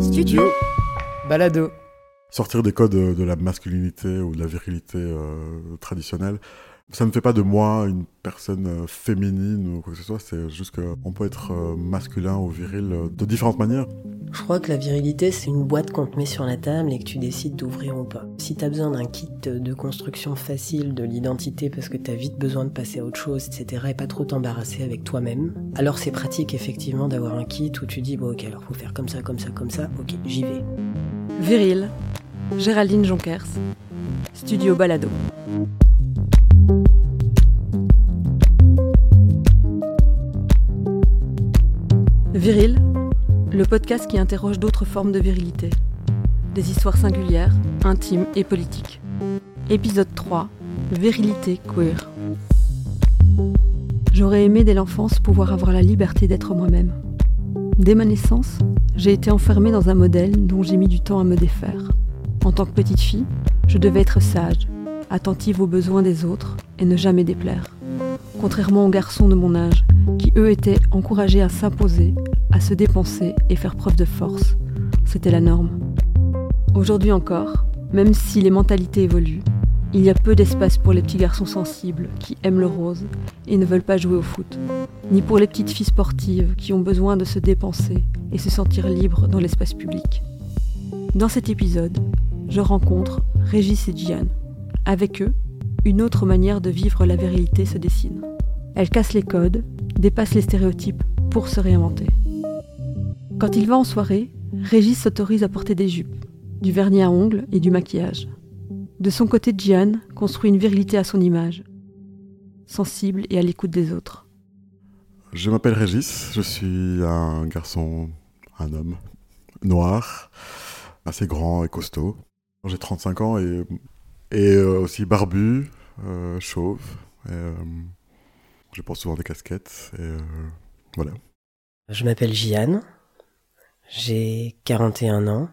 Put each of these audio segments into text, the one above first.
Studio. Balado. Sortir des codes de la masculinité ou de la virilité euh, traditionnelle, ça ne fait pas de moi une personne euh, féminine ou quoi que ce soit, c'est juste qu'on peut être euh, masculin ou viril de différentes manières. Je crois que la virilité, c'est une boîte qu'on te met sur la table et que tu décides d'ouvrir ou pas. Si t'as besoin d'un kit de construction facile de l'identité parce que t'as vite besoin de passer à autre chose, etc., et pas trop t'embarrasser avec toi-même, alors c'est pratique effectivement d'avoir un kit où tu dis, bon ok, alors faut faire comme ça, comme ça, comme ça, ok, j'y vais. Viril, Géraldine Jonkers, Studio Balado. Viril, le podcast qui interroge d'autres formes de virilité. Des histoires singulières, intimes et politiques. Épisode 3. Virilité queer. J'aurais aimé dès l'enfance pouvoir avoir la liberté d'être moi-même. Dès ma naissance, j'ai été enfermée dans un modèle dont j'ai mis du temps à me défaire. En tant que petite fille, je devais être sage, attentive aux besoins des autres et ne jamais déplaire. Contrairement aux garçons de mon âge, qui eux étaient encouragés à s'imposer, se dépenser et faire preuve de force. C'était la norme. Aujourd'hui encore, même si les mentalités évoluent, il y a peu d'espace pour les petits garçons sensibles qui aiment le rose et ne veulent pas jouer au foot, ni pour les petites filles sportives qui ont besoin de se dépenser et se sentir libres dans l'espace public. Dans cet épisode, je rencontre Régis et Gian. Avec eux, une autre manière de vivre la virilité se dessine. Elle casse les codes, dépasse les stéréotypes pour se réinventer. Quand il va en soirée, Régis s'autorise à porter des jupes, du vernis à ongles et du maquillage. De son côté, Gian construit une virilité à son image, sensible et à l'écoute des autres. Je m'appelle Régis, je suis un garçon, un homme, noir, assez grand et costaud. J'ai 35 ans et, et euh, aussi barbu, euh, chauve. Euh, je porte souvent des casquettes et voilà. Je m'appelle Gian, j'ai 41 ans.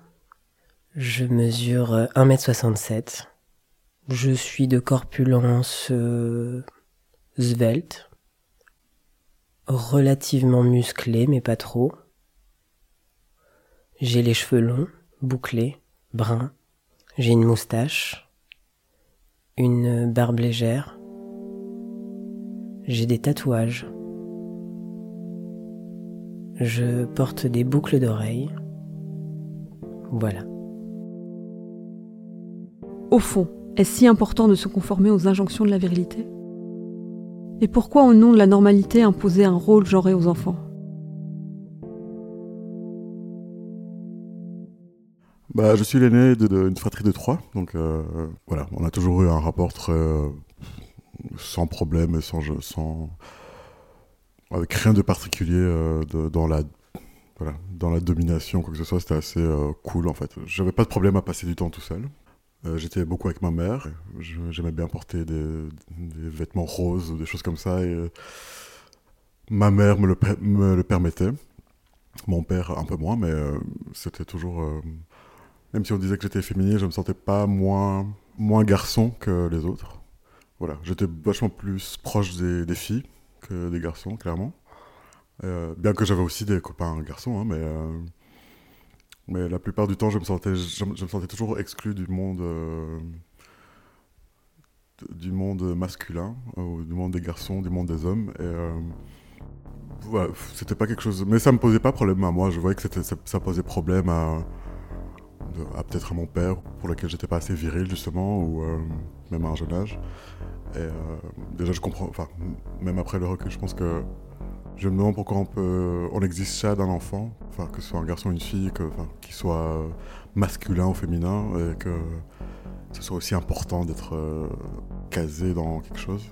Je mesure 1m67. Je suis de corpulence euh, svelte. Relativement musclé, mais pas trop. J'ai les cheveux longs, bouclés, bruns. J'ai une moustache. Une barbe légère. J'ai des tatouages. Je porte des boucles d'oreilles. Voilà. Au fond, est-ce si important de se conformer aux injonctions de la virilité? Et pourquoi au nom de la normalité imposer un rôle genré aux enfants? Bah, Je suis l'aîné d'une fratrie de trois, donc euh, voilà, on a toujours eu un rapport très, euh, sans problème et sans, sans, avec rien de particulier euh, dans la voilà, dans la domination, quoi que ce soit, c'était assez euh, cool en fait. J'avais pas de problème à passer du temps tout seul. Euh, j'étais beaucoup avec ma mère. J'aimais bien porter des, vêtements roses, des choses comme ça. Et ma mère me le, me le, permettait. Mon père un peu moins, mais c'était toujours. même si on disait que j'étais féminin, je me sentais pas moins, moins garçon que les autres. Voilà, j'étais vachement plus proche des filles que des garçons, clairement. Euh, bien que j'avais aussi des copains garçons, hein, mais, euh, mais la plupart du temps, je me sentais, je, me sentais toujours exclu du monde, euh, du monde masculin, du monde des garçons, du monde des hommes. Et c'était pas quelque chose. Mais ça me posait pas problème à moi. Je voyais que ça, ça, posait problème à, à peut-être à mon père, pour lequel j'étais pas assez viril, justement, ou même à un jeune âge. Et déjà, je comprends, enfin, même après le recul, je pense que je me demande pourquoi on peut, on existe ça d'un enfant, enfin que ce soit un garçon ou une fille, que, enfin, qu'il soit masculin ou féminin, et que ce soit aussi important d'être euh, casé dans quelque chose.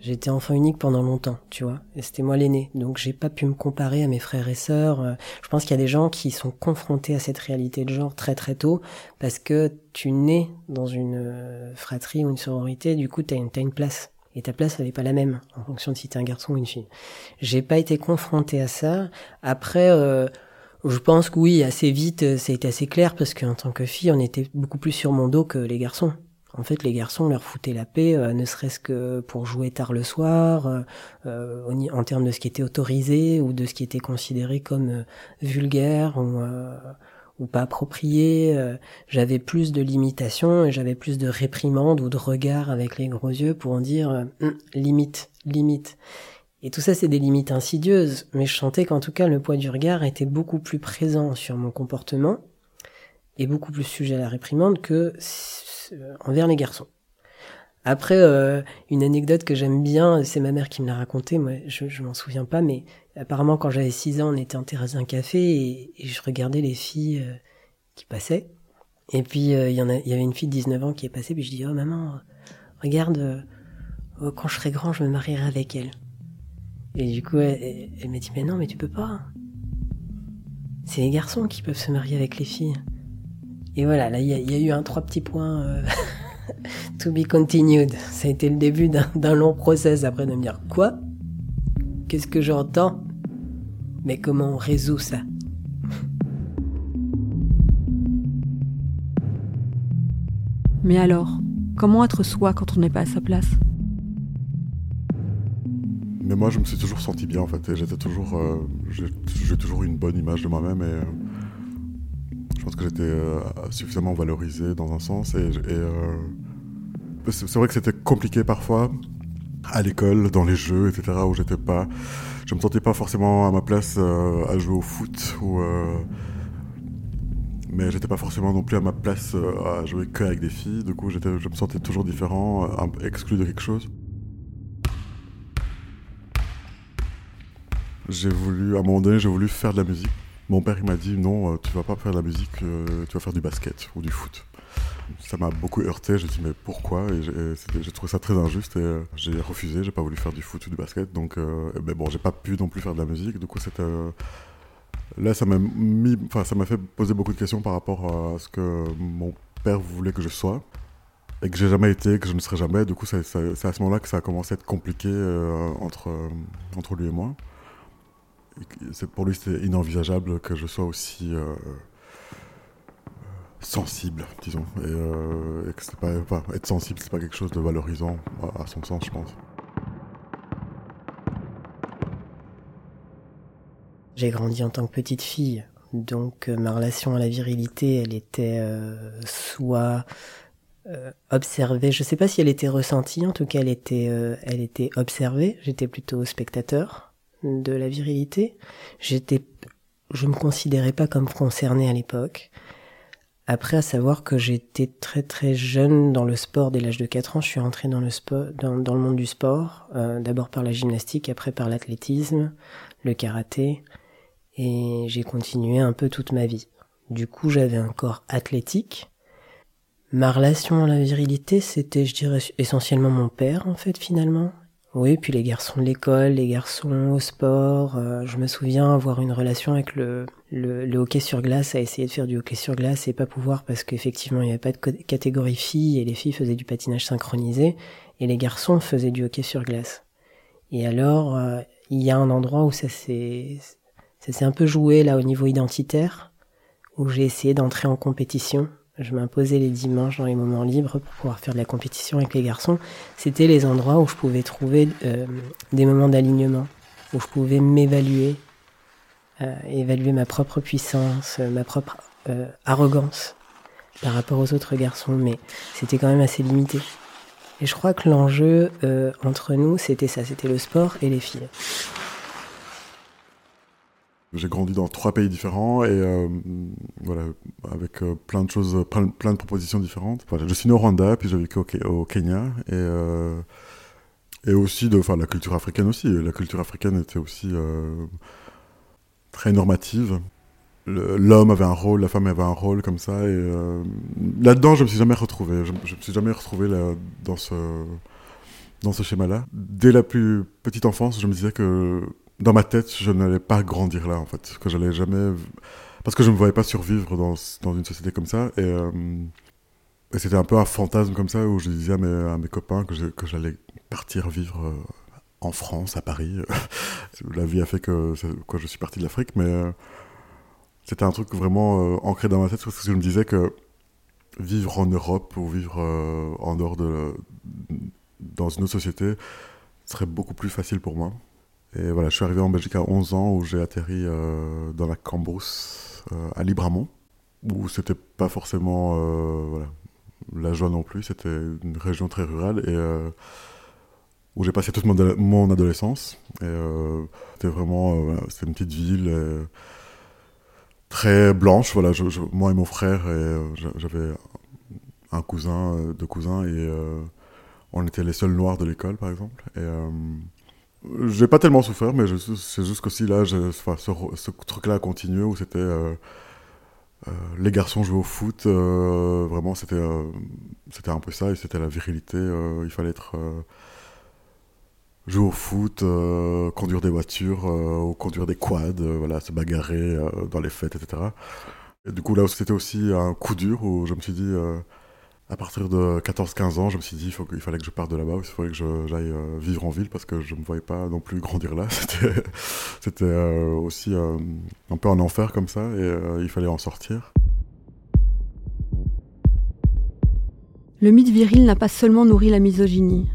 J'étais enfant unique pendant longtemps, tu vois, et c'était moi l'aîné, donc j'ai pas pu me comparer à mes frères et sœurs. Euh, je pense qu'il y a des gens qui sont confrontés à cette réalité de genre très très tôt, parce que tu nais dans une euh, fratrie ou une sororité, du coup t'as une, as une place. Et ta place, elle n'est pas la même, en fonction de si t'es un garçon ou une fille. J'ai pas été confronté à ça. Après, euh, je pense que oui, assez vite, ça a été assez clair, parce qu'en tant que fille, on était beaucoup plus sur mon dos que les garçons. En fait, les garçons leur foutaient la paix, euh, ne serait-ce que pour jouer tard le soir, euh, euh, en termes de ce qui était autorisé ou de ce qui était considéré comme vulgaire ou, ou pas approprié. j'avais plus de limitations et j'avais plus de réprimandes ou de regards avec les gros yeux pour en dire hum, limite, limite. Et tout ça, c'est des limites insidieuses, mais je sentais qu'en tout cas, le poids du regard était beaucoup plus présent sur mon comportement et beaucoup plus sujet à la réprimande que euh, envers les garçons. Après, euh, une anecdote que j'aime bien, c'est ma mère qui me l'a racontée, moi je, je m'en souviens pas, mais apparemment quand j'avais 6 ans, on était en terrasse d'un café et, je regardais les filles euh, qui passaient. Et puis il y, y avait une fille de 19 ans qui est passée, puis je dis, oh maman, regarde, oh, quand je serai grand, je me marierai avec elle. Et du coup, elle, elle m'a dit, mais non, mais tu peux pas. C'est les garçons qui peuvent se marier avec les filles. Et voilà, là, il y, a eu un trois petits points euh, to be continued. Ça a été le début d'un long process après de me dire quoi? Qu'est-ce que j'entends? Mais comment on résout ça? Mais alors, comment être soi quand on n'est pas à sa place? Mais moi, je me suis toujours senti bien en fait. J'étais toujours, euh, j'ai toujours eu une bonne image de moi-même et euh, je pense que j'étais euh, suffisamment valorisé dans un sens. Et, euh, c'est vrai que c'était compliqué parfois à l'école, dans les jeux, etc., où j'étais pas. Je me sentais pas forcément à ma place euh, à jouer au foot ou. mais j'étais pas forcément non plus à ma place à jouer que avec des filles. Du coup, je me sentais toujours différent, exclu de quelque chose. J'ai voulu, à un moment donné, j'ai voulu faire de la musique. Mon père il m'a dit non, euh, tu vas pas faire de la musique, euh, tu vas faire du basket ou du foot. Ça m'a beaucoup heurté, j'ai dit mais pourquoi? Et j'ai trouvé ça très injuste et euh, j'ai refusé, j'ai pas voulu faire du foot ou du basket. Donc ben bon, j'ai pas pu non plus faire de la musique. Du coup là ça m'a fait poser beaucoup de questions par rapport à ce que mon père voulait que je sois et que j'ai jamais été, que je ne serai jamais. Du coup c'est à ce moment-là que ça a commencé à être compliqué entre entre lui et moi pour lui, c'était inenvisageable que je sois aussi euh, sensible, disons. Et, euh, être sensible, c'est pas quelque chose de valorisant à, son sens, je pense. J'ai grandi en tant que petite fille, donc euh, ma relation à la virilité, elle était soit observée, je sais pas si elle était ressentie, en tout cas elle était, elle était observée. J'étais plutôt spectateur de la virilité. J'étais, je me considérais pas comme concerné à l'époque. Après, à savoir que j'étais très très jeune dans le sport dès l'âge de 4 ans, je suis rentré dans le sport, dans, le monde du sport, euh, d'abord par la gymnastique, après par l'athlétisme, le karaté, et j'ai continué un peu toute ma vie. Du coup, j'avais un corps athlétique. Ma relation à la virilité, c'était, je dirais, essentiellement mon père, en fait, finalement. Oui, puis les garçons de l'école, les garçons au sport. Euh, je me souviens avoir une relation avec le, le, hockey sur glace, à essayer de faire du hockey sur glace et pas pouvoir parce qu'effectivement il n'y avait pas de catégorie filles et les filles faisaient du patinage synchronisé et les garçons faisaient du hockey sur glace. Et alors, euh, il y a un endroit où ça s'est, ça s'est un peu joué là au niveau identitaire, où j'ai essayé d'entrer en compétition je m'imposais les dimanches dans les moments libres pour pouvoir faire de la compétition avec les garçons. C'était les endroits où je pouvais trouver euh, des moments d'alignement, où je pouvais m'évaluer, euh, évaluer ma propre puissance, euh, ma propre arrogance par rapport aux autres garçons, mais c'était quand même assez limité. Et je crois que l'enjeu entre nous, c'était ça, c'était le sport et les filles. J'ai grandi dans trois pays différents et euh, voilà, avec euh, plein de choses, plein, de propositions différentes. je suis né au Rwanda, puis j'ai vécu au, Kenya et, euh, et aussi de, enfin, la culture africaine aussi. La culture africaine était aussi très normative. L'homme avait un rôle, la femme avait un rôle comme ça et là-dedans, je me suis jamais retrouvé. Je, je me suis jamais retrouvé dans ce dans ce schéma-là. Dès la plus petite enfance, je me disais que dans ma tête, je n'allais pas grandir là, en fait. Que j'allais jamais. Parce que je ne me voyais pas survivre dans, dans une société comme ça. Et, euh, et c'était un peu un fantasme comme ça où je disais à mes, copains que, j'allais partir vivre euh, en France, à Paris. La vie a fait que, je suis parti de l'Afrique, mais euh, c'était un truc vraiment ancré dans ma tête parce que je me disais que vivre en Europe ou vivre en dehors de dans une autre société serait beaucoup plus facile pour moi. Et voilà, je suis arrivé en Belgique à 11 ans où j'ai atterri dans la Cambrousse à Libramont où c'était pas forcément voilà, la joie non plus, c'était une région très rurale et où j'ai passé toute mon, adolescence. Euh, c'était vraiment euh, c'était une petite ville euh, très blanche. Voilà, moi et mon frère, j'avais un cousin, deux cousins, et on était les seuls noirs de l'école, par exemple. J'ai pas tellement souffert, mais c'est juste qu'aussi là, ce, ce truc-là a continué où c'était. les garçons jouaient au foot, vraiment c'était c'était un peu ça et c'était la virilité. il fallait être jouer au foot, euh, conduire des voitures, euh, ou conduire des quads, euh, voilà, se bagarrer dans les fêtes, etc. Et du coup, là, c'était aussi un coup dur où je me suis dit, à partir de 14-15 ans, je me suis dit qu'il il fallait que je parte de là-bas, il fallait que j'aille vivre en ville parce que je ne me voyais pas non plus grandir là. C'était aussi un peu un enfer comme ça et il fallait en sortir. Le mythe viril n'a pas seulement nourri la misogynie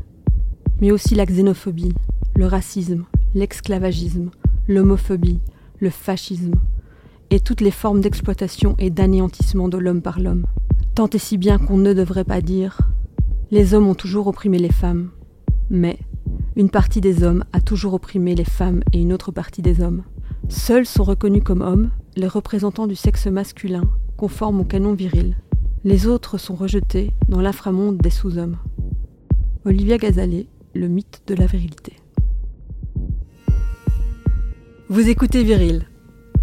mais aussi la xénophobie, le racisme, l'esclavagisme, l'homophobie, le fascisme, et toutes les formes d'exploitation et d'anéantissement de l'homme par l'homme. Tant et si bien qu'on ne devrait pas dire les hommes ont toujours opprimé les femmes, mais une partie des hommes a toujours opprimé les femmes et une autre partie des hommes. Seuls sont reconnus comme hommes les représentants du sexe masculin, conformes au canon viril. Les autres sont rejetés dans l'inframonde des sous-hommes. Olivia Gazalet, le mythe de la virilité. Vous écoutez Viril,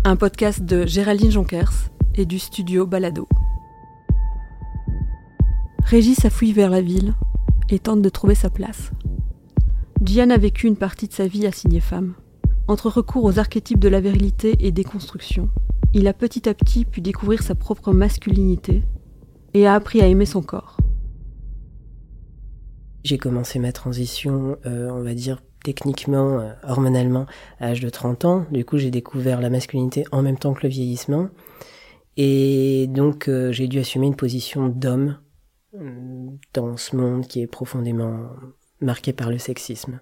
un podcast de Géraldine Jonkers et du studio Balado. Régis fouillé vers la ville et tente de trouver sa place. Gian a vécu une partie de sa vie assignée femme. Entre recours aux archétypes de la virilité et des constructions, il a petit à petit pu découvrir sa propre masculinité et a appris à aimer son corps. J'ai commencé ma transition, euh, on va dire techniquement, euh, hormonalement, à l'âge de 30 ans. Du coup, j'ai découvert la masculinité en même temps que le vieillissement. Et donc, euh, j'ai dû assumer une position d'homme dans ce monde qui est profondément marqué par le sexisme.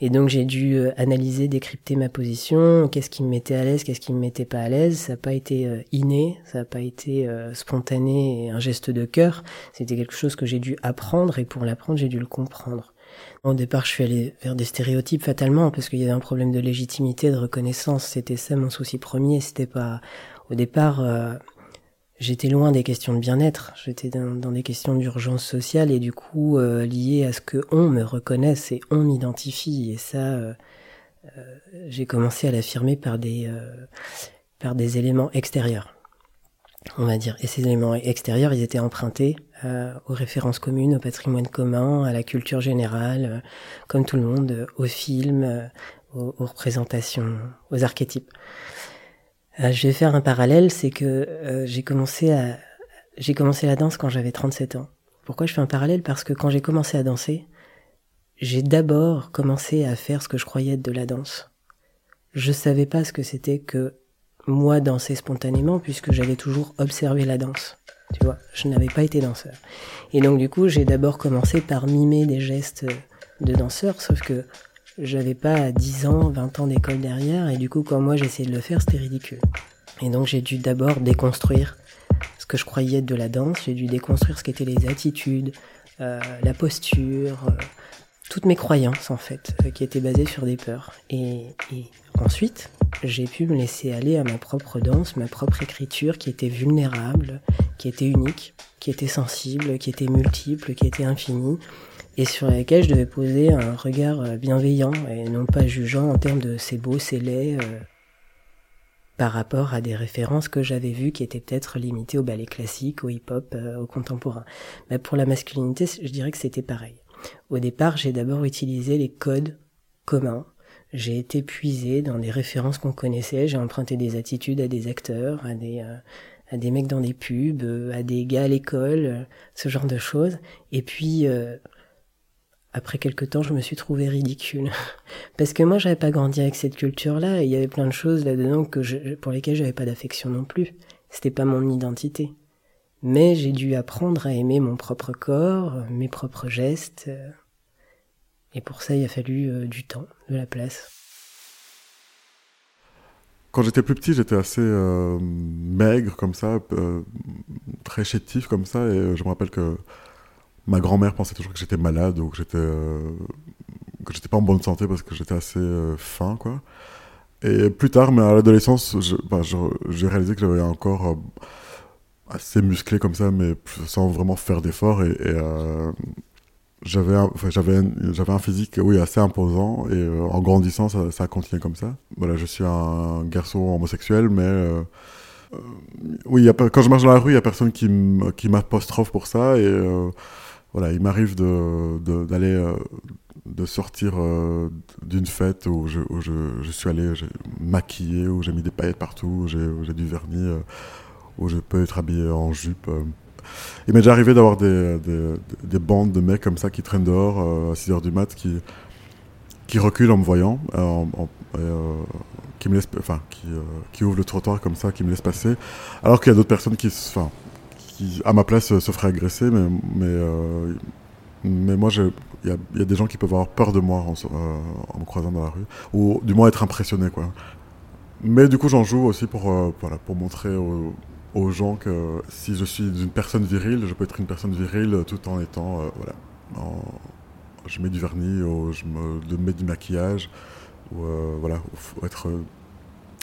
Et donc j'ai dû euh, analyser, décrypter ma position, qu'est-ce qui me mettait à l'aise, qu'est-ce qui me mettait pas à l'aise. Ça n'a pas été euh, inné, ça n'a pas été euh, spontané et un geste de cœur. C'était quelque chose que j'ai dû apprendre et pour l'apprendre j'ai dû le comprendre. Au départ, je suis allé vers des stéréotypes fatalement parce qu'il y avait un problème de légitimité, de reconnaissance. C'était ça mon souci premier. C'était pas au départ j'étais loin des questions de bien-être, j'étais dans, des questions d'urgence sociale et du coup euh, liées à ce que on me reconnaisse et on m'identifie. Et ça euh, euh, j'ai commencé à l'affirmer par des par des éléments extérieurs on va dire. Et ces éléments extérieurs ils étaient empruntés aux références communes au patrimoine commun à la culture générale comme tout le monde aux films aux représentations aux archétypes. euh, je vais faire un parallèle, c'est que euh, j'ai commencé à j'ai commencé la danse quand j'avais 37 ans. Pourquoi je fais un parallèle? Parce que quand j'ai commencé à danser, j'ai d'abord commencé à faire ce que je croyais être de la danse. Je savais pas ce que c'était que moi danser spontanément puisque j'avais toujours observé la danse. Tu vois, je n'avais pas été danseur. Et donc du coup, j'ai d'abord commencé par mimer des gestes de danseur, sauf que j'avais pas 10 ans, 20 ans d'école derrière, et du coup, quand moi j'essayais de le faire, c'était ridicule. Et donc j'ai dû d'abord déconstruire ce que je croyais de la danse, j'ai dû déconstruire ce qu'étaient les attitudes, euh, la posture, euh, toutes mes croyances en fait, euh, qui étaient basées sur des peurs. Et, et ensuite, j'ai pu me laisser aller à ma propre danse, ma propre écriture, qui était vulnérable, qui était unique, qui était sensible, qui était multiple, qui était infinie, et sur laquelle je devais poser un regard euh, bienveillant et non pas jugeant en termes de c'est beau, c'est laid, euh, par rapport à des références que j'avais vues qui étaient peut-être limitées au ballet classique, au hip-hop, euh, au contemporain. Mais pour la masculinité, je dirais que c'était pareil. Au départ, j'ai d'abord utilisé les codes communs. J'ai été puisé dans des références qu'on connaissait, j'ai emprunté des attitudes à des acteurs, à des, à des mecs dans des pubs, à des gars à l'école, ce genre de choses. Et puis, après quelques temps, je me suis trouvé ridicule. Parce que moi, j'avais pas grandi avec cette culture-là, et il y avait plein de choses là-dedans que je, pour lesquelles j'avais pas d'affection non plus. C'était pas mon identité. Mais j'ai dû apprendre à aimer mon propre corps, mes propres gestes. Et pour ça, il a fallu du temps, de la place. Quand j'étais plus petit, j'étais assez euh, maigre comme ça, euh, très chétif comme ça, et je me rappelle que ma grand-mère pensait toujours que j'étais malade ou que j'étais euh, que j'étais pas en bonne santé parce que j'étais assez fin, quoi. Et plus tard, mais à l'adolescence, bah, j'ai réalisé que j'avais un corps assez musclé comme ça, mais sans vraiment faire d'efforts, et j'avais un, j'avais j'avais un physique oui assez imposant et euh, en grandissant ça, a continué comme ça voilà je suis un garçon homosexuel mais euh, euh, oui quand je marche dans la rue il y a personne qui qui m'apostrophe pour ça et voilà il m'arrive de d'aller de, sortir d'une fête où je, je, suis allé maquillé où j'ai mis des paillettes partout où j'ai du vernis où je peux être habillé en jupe il m'est déjà arrivé d'avoir des, des, bandes de mecs comme ça qui traînent dehors euh, à 6h du mat, qui, qui reculent en me voyant, euh, euh, qui me qui, qui ouvrent le trottoir comme ça, qui me laissent passer, alors qu'il y a d'autres personnes qui, à ma place, se feraient agresser, mais, mais, mais moi, il y a, des gens qui peuvent avoir peur de moi en, en, me croisant dans la rue, ou du moins être impressionnés, quoi. Mais du coup, j'en joue aussi pour, voilà, pour montrer aux, gens que si je suis une personne virile, je peux être une personne virile tout en étant, euh, voilà, je mets du vernis, ou je me mets du maquillage, ou euh, voilà, être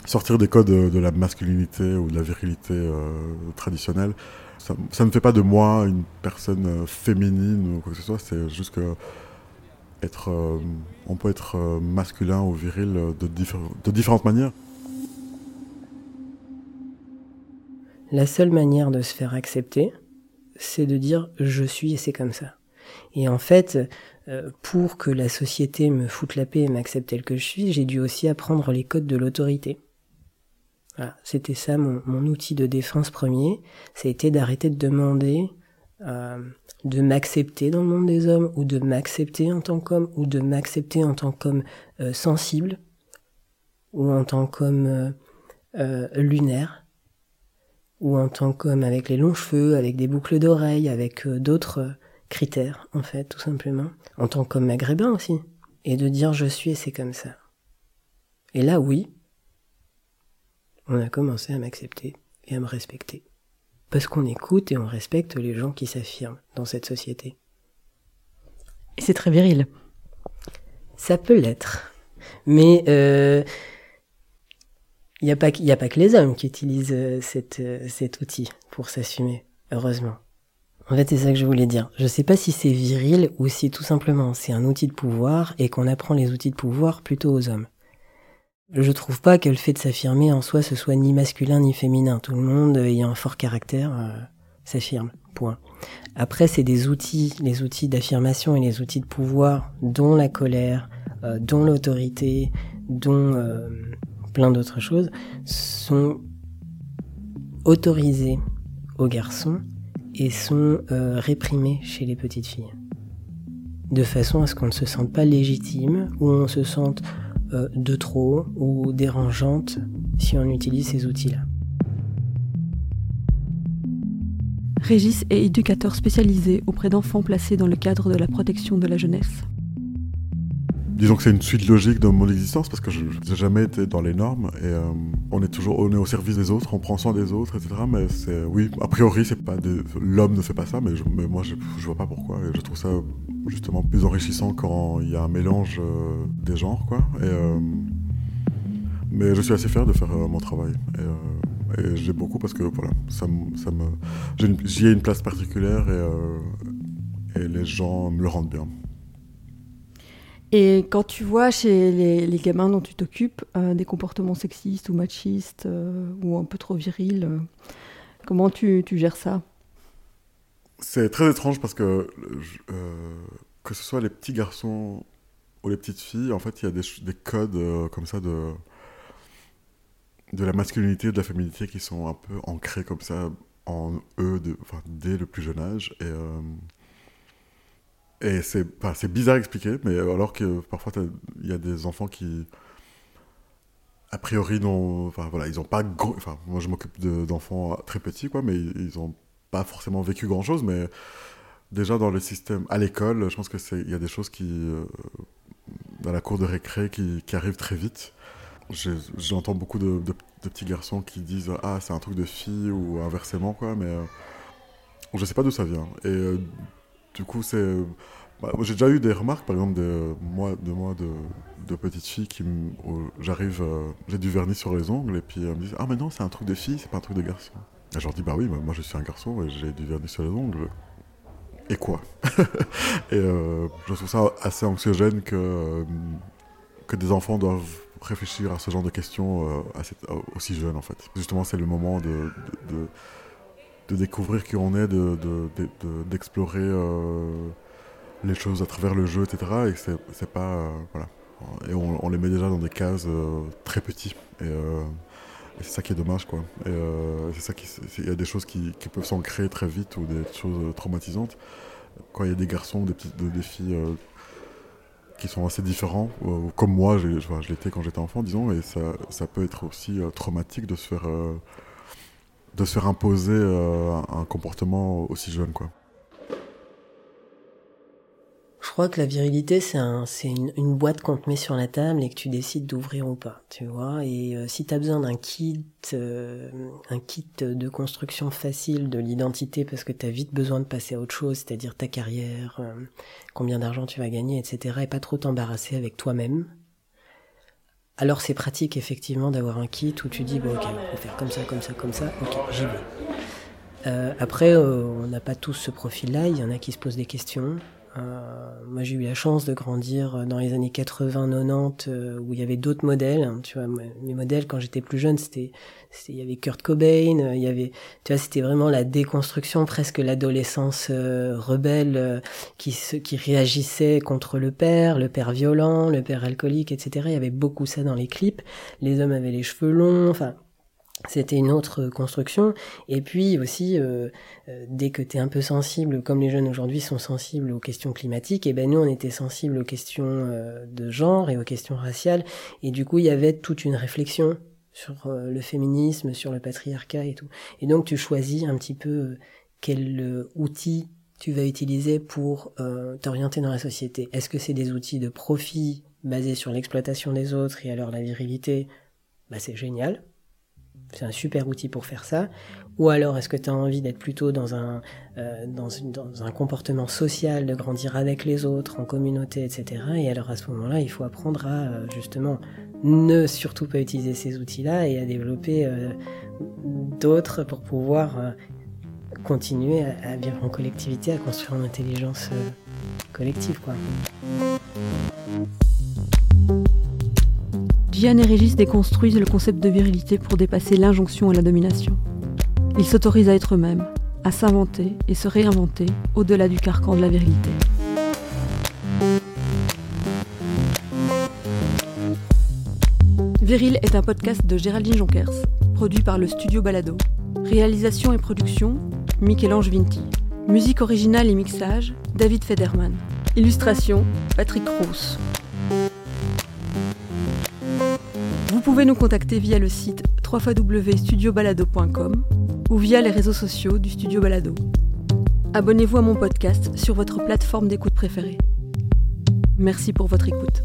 sortir des codes de, la masculinité ou de la virilité euh, traditionnelle. Ça, ne fait pas de moi une personne féminine ou quoi que ce soit, c'est juste que être, on peut être masculin ou viril de, différentes manières. La seule manière de se faire accepter, c'est de dire je suis et c'est comme ça. Et en fait, euh, pour que la société me foute la paix et m'accepte tel que je suis, j'ai dû aussi apprendre les codes de l'autorité. Voilà, c'était ça mon, outil de défense premier, ça a été d'arrêter de demander euh, de m'accepter dans le monde des hommes, ou de m'accepter en tant qu'homme, ou de m'accepter en tant qu'homme euh, sensible, ou en tant qu'homme lunaire ou en tant qu'homme avec les longs cheveux, avec des boucles d'oreilles, avec euh, d'autres euh, critères, en fait, tout simplement. En tant qu'homme maghrébin aussi. Et de dire je suis et c'est comme ça. Et là, oui, on a commencé à m'accepter et à me respecter. Parce qu'on écoute et on respecte les gens qui s'affirment dans cette société. Et c'est très viril. Ça peut l'être. Mais euh, il n'y a, pas, a pas que les hommes qui utilisent euh, cette, euh, cet outil pour s'assumer, heureusement. En fait, c'est ça que je voulais dire. Je ne sais pas si c'est viril ou si tout simplement c'est un outil de pouvoir et qu'on apprend les outils de pouvoir plutôt aux hommes. Je trouve pas que le fait de s'affirmer en soi ce soit ni masculin ni féminin. Tout le monde ayant un fort caractère euh, s'affirme. Point. Après, c'est des outils, les outils d'affirmation et les outils de pouvoir, dont la colère, dont l'autorité, dont plein d'autres choses, sont autorisés aux garçons et sont euh, réprimés chez les petites filles. De façon à ce qu'on ne se sente pas légitime ou on se sente euh, de trop ou dérangeante si on utilise ces outils-là. Régis est éducateur spécialisé auprès d'enfants placés dans le cadre de la protection de la jeunesse disons que c'est une suite logique de mon existence parce que je n'ai jamais été dans les normes et euh, on est toujours on est au service des autres, on prend soin des autres, etc. Mais c'est oui, a priori c'est pas l'homme ne fait pas ça, mais, moi je, je, vois pas pourquoi et je trouve ça justement plus enrichissant quand il y a un mélange euh, des genres quoi. Euh, mais je suis assez fier de faire mon travail et, et j'ai beaucoup parce que voilà ça, me j'y ai une place particulière et les gens me le rendent bien. Et quand tu vois chez les, gamins dont tu t'occupes euh, des comportements sexistes ou machistes euh, ou un peu trop virils, euh, comment tu, gères ça? C'est très étrange parce que que ce soit les petits garçons ou les petites filles, en fait, il y a des, codes comme ça de, de la masculinité, de la féminité qui sont un peu ancrés comme ça en eux dès le plus jeune âge. Et et c'est bizarre à expliquer, mais alors que parfois il y a des enfants qui, a priori, n'ont, enfin voilà, ils ont pas, enfin moi je m'occupe d'enfants très petits quoi, mais ils ont pas forcément vécu grand chose, mais déjà dans le système, à l'école, je pense que c'est, il y a des choses qui, euh, dans la cour de récré, qui, arrivent très vite. J'entends beaucoup de petits garçons qui disent ah c'est un truc de fille ou inversement quoi, mais euh, je sais pas d'où ça vient. Et euh, du coup c'est, bah, j'ai déjà eu des remarques par exemple de moi de moi de, de petites filles qui j'arrive, euh, j'ai du vernis sur les ongles et puis elles me disent ah mais non c'est un truc de fille, c'est pas un truc de garçon. Et je leur dis bah oui, moi je suis un garçon et j'ai du vernis sur les ongles. Et quoi? Et euh, je trouve ça assez anxiogène que, euh, que des enfants doivent réfléchir à ce genre de questions aussi jeunes en fait. Justement, c'est le moment de- de découvrir qui on est, de- de- d'explorer euh, les choses à travers le jeu, etc. Et c'est, pas. euh, voilà. Et on, les met déjà dans des cases euh, très petits. Et, c'est ça qui est dommage, quoi. Et c'est ça qui. Il y a des choses qui, qui peuvent s'ancrer très vite ou des choses traumatisantes. Quand il y a des garçons, des, petites, des filles qui sont assez différents, comme moi, je, je l'étais quand j'étais enfant, disons, et ça, ça peut être aussi traumatique de se faire, de se faire imposer euh, un comportement aussi jeune, quoi. Je crois que la virilité, c'est un, une, boîte qu'on te met sur la table et que tu décides d'ouvrir ou pas, tu vois. Et euh, si tu as besoin d'un kit, euh, un kit de construction facile de l'identité parce que tu as vite besoin de passer à autre chose, c'est-à-dire ta carrière, combien d'argent tu vas gagner, etc. Et pas trop t'embarrasser avec toi-même. Alors c'est pratique effectivement d'avoir un kit où tu dis bon ok, on va faire comme ça, comme ça, comme ça, ok, j'y vais. Euh, après, euh, on n'a pas tous ce profil-là. Il y en a qui se posent des questions. Euh, moi, j'ai eu la chance de grandir dans les années 80-90 euh, où il y avait d'autres modèles. hein. tu vois, mes modèles quand j'étais plus jeune, c'était, il y avait Kurt Cobain, euh, il y avait, tu vois, c'était vraiment la déconstruction, presque l'adolescence euh, rebelle euh, qui se, qui réagissait contre le père, le père violent, le père alcoolique, etc. Il y avait beaucoup ça dans les clips. Les hommes avaient les cheveux longs, enfin. C'était une autre construction. Et puis aussi, euh, euh, dès que tu es un peu sensible, comme les jeunes aujourd'hui sont sensibles aux questions climatiques, et ben nous on était sensibles aux questions euh, de genre et aux questions raciales. Et du coup, il y avait toute une réflexion sur euh, le féminisme, sur le patriarcat et tout. Et donc tu choisis un petit peu euh, quel euh, outil tu vas utiliser pour euh, t'orienter dans la société. Est-ce que c'est des outils de profit basés sur l'exploitation des autres et alors la virilité? Bah, c'est génial, c'est un super outil pour faire ça. Ou alors, est-ce que tu as envie d'être plutôt dans un, euh, dans, un comportement social, de grandir avec les autres, en communauté, etc. Et alors, à ce moment-là, il faut apprendre à, euh, justement, ne surtout pas utiliser ces outils-là et à développer euh, d'autres pour pouvoir continuer à, à vivre en collectivité, à construire une intelligence collective. Gian et Régis déconstruisent le concept de virilité pour dépasser l'injonction à la domination. Ils s'autorisent à être eux-mêmes, à s'inventer et se réinventer au-delà du carcan de la virilité. Viril est un podcast de Géraldine Jonkers, produit par le studio Balado. Réalisation et production, Michel-Ange Vinti. Musique originale et mixage, David Federman. Illustration, Patrick Rousse. Pouvez nous contacter via le site www.studiobalado.com ou via les réseaux sociaux du Studio Balado. Abonnez-vous à mon podcast sur votre plateforme d'écoute préférée. Merci pour votre écoute.